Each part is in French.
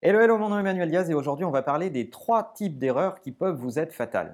Hello, hello, mon nom est Emmanuel Diaz et aujourd'hui on va parler des trois types d'erreurs qui peuvent vous être fatales.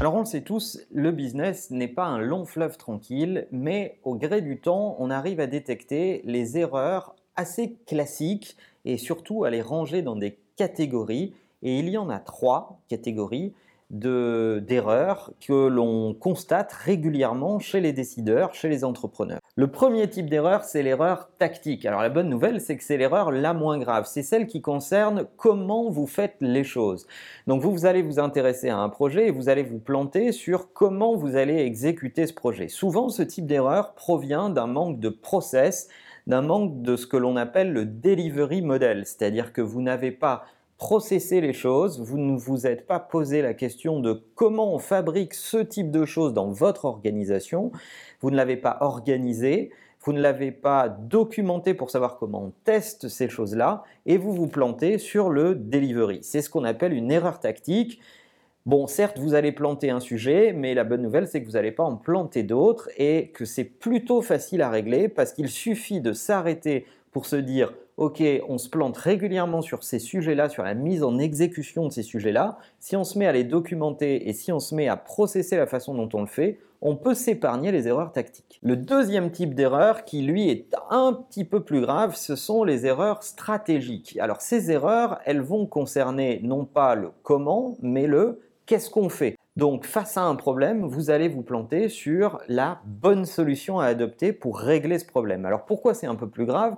Alors on le sait tous, le business n'est pas un long fleuve tranquille, mais au gré du temps, on arrive à détecter les erreurs assez classiques et surtout à les ranger dans des catégories. Et il y en a trois catégories d'erreurs que l'on constate régulièrement chez les décideurs, chez les entrepreneurs. Le premier type d'erreur, c'est l'erreur tactique. Alors la bonne nouvelle, c'est que c'est l'erreur la moins grave. C'est celle qui concerne comment vous faites les choses. Donc vous, vous allez vous intéresser à un projet et vous allez vous planter sur comment vous allez exécuter ce projet. Souvent, ce type d'erreur provient d'un manque de process, d'un manque de ce que l'on appelle le delivery model, c'est-à-dire que vous n'avez pas processé les choses, vous ne vous êtes pas posé la question de comment on fabrique ce type de choses dans votre organisation, vous ne l'avez pas organisé, vous ne l'avez pas documenté pour savoir comment on teste ces choses-là, et vous vous plantez sur le delivery. C'est ce qu'on appelle une erreur tactique. Bon, certes, vous allez planter un sujet, mais la bonne nouvelle, c'est que vous n'allez pas en planter d'autres et que c'est plutôt facile à régler parce qu'il suffit de s'arrêter pour se dire ok, on se plante régulièrement sur ces sujets-là, sur la mise en exécution de ces sujets-là, si on se met à les documenter et si on se met à processer la façon dont on le fait, on peut s'épargner les erreurs tactiques. Le deuxième type d'erreur qui lui est un petit peu plus grave, ce sont les erreurs stratégiques. Alors ces erreurs, elles vont concerner non pas le comment, mais le qu'est-ce qu'on fait. Donc face à un problème, vous allez vous planter sur la bonne solution à adopter pour régler ce problème. Alors pourquoi c'est un peu plus grave?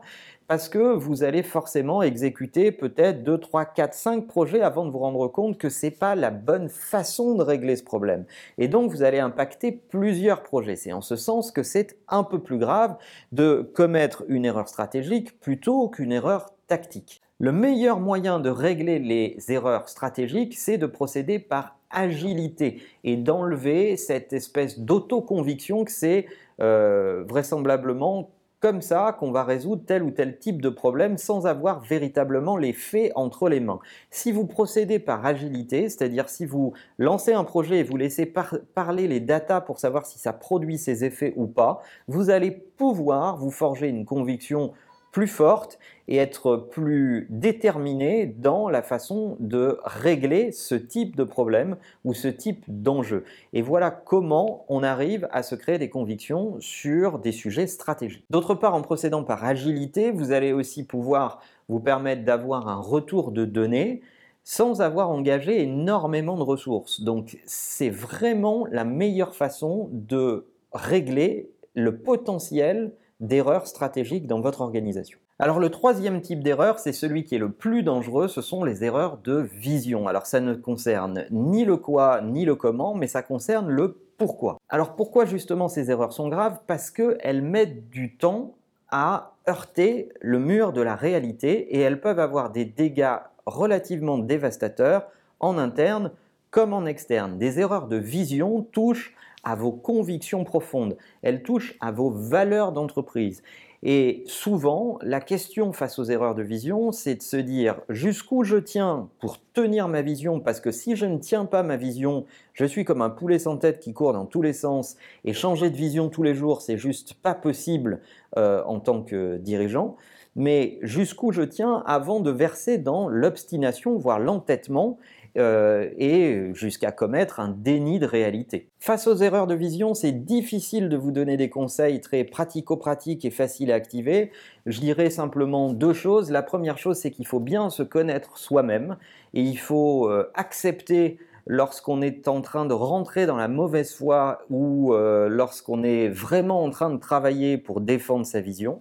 Parce que vous allez forcément exécuter peut-être 2, 3, 4, 5 projets avant de vous rendre compte que ce n'est pas la bonne façon de régler ce problème. Et donc vous allez impacter plusieurs projets. C'est en ce sens que c'est un peu plus grave de commettre une erreur stratégique plutôt qu'une erreur tactique. Le meilleur moyen de régler les erreurs stratégiques, c'est de procéder par agilité et d'enlever cette espèce d'autoconviction que c'est euh, vraisemblablement comme ça qu'on va résoudre tel ou tel type de problème sans avoir véritablement les faits entre les mains. Si vous procédez par agilité, c'est-à-dire si vous lancez un projet et vous laissez parler les datas pour savoir si ça produit ses effets ou pas, vous allez pouvoir vous forger une conviction plus forte et être plus déterminé dans la façon de régler ce type de problème ou ce type d'enjeu. Et voilà comment on arrive à se créer des convictions sur des sujets stratégiques. D'autre part, en procédant par agilité, vous allez aussi pouvoir vous permettre d'avoir un retour de données sans avoir engagé énormément de ressources. Donc c'est vraiment la meilleure façon de régler le potentiel d'erreurs stratégiques dans votre organisation. Alors le troisième type d'erreur, c'est celui qui est le plus dangereux, ce sont les erreurs de vision. Alors ça ne concerne ni le quoi ni le comment, mais ça concerne le pourquoi. Alors pourquoi justement ces erreurs sont graves? Parce qu'elles mettent du temps à heurter le mur de la réalité et elles peuvent avoir des dégâts relativement dévastateurs en interne comme en externe. Des erreurs de vision touchent à vos convictions profondes, elles touchent à vos valeurs d'entreprise. Et souvent, la question face aux erreurs de vision, c'est de se dire jusqu'où je tiens pour tenir ma vision, parce que si je ne tiens pas ma vision, je suis comme un poulet sans tête qui court dans tous les sens, et changer de vision tous les jours, c'est juste pas possible euh, en tant que dirigeant. Mais jusqu'où je tiens avant de verser dans l'obstination, voire l'entêtement, euh, et jusqu'à commettre un déni de réalité. Face aux erreurs de vision, c'est difficile de vous donner des conseils très pratico-pratiques et faciles à activer. Je dirais simplement deux choses. La première chose, c'est qu'il faut bien se connaître soi-même et il faut euh, accepter lorsqu'on est en train de rentrer dans la mauvaise foi ou euh, lorsqu'on est vraiment en train de travailler pour défendre sa vision.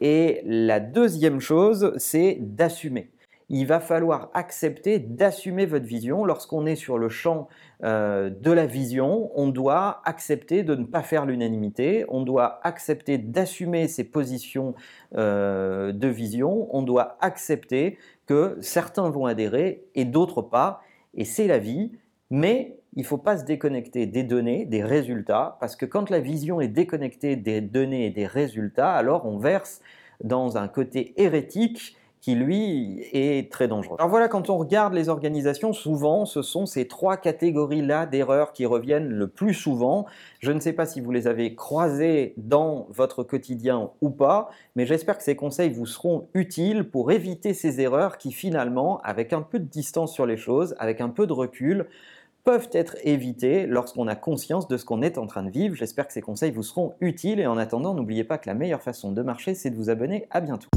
Et la deuxième chose, c'est d'assumer il va falloir accepter d'assumer votre vision. Lorsqu'on est sur le champ euh, de la vision, on doit accepter de ne pas faire l'unanimité, on doit accepter d'assumer ses positions euh, de vision, on doit accepter que certains vont adhérer et d'autres pas, et c'est la vie, mais il ne faut pas se déconnecter des données, des résultats, parce que quand la vision est déconnectée des données et des résultats, alors on verse dans un côté hérétique qui lui est très dangereux. Alors voilà, quand on regarde les organisations, souvent ce sont ces trois catégories-là d'erreurs qui reviennent le plus souvent. Je ne sais pas si vous les avez croisées dans votre quotidien ou pas, mais j'espère que ces conseils vous seront utiles pour éviter ces erreurs qui finalement, avec un peu de distance sur les choses, avec un peu de recul, peuvent être évitées lorsqu'on a conscience de ce qu'on est en train de vivre. J'espère que ces conseils vous seront utiles et en attendant, n'oubliez pas que la meilleure façon de marcher, c'est de vous abonner. À bientôt.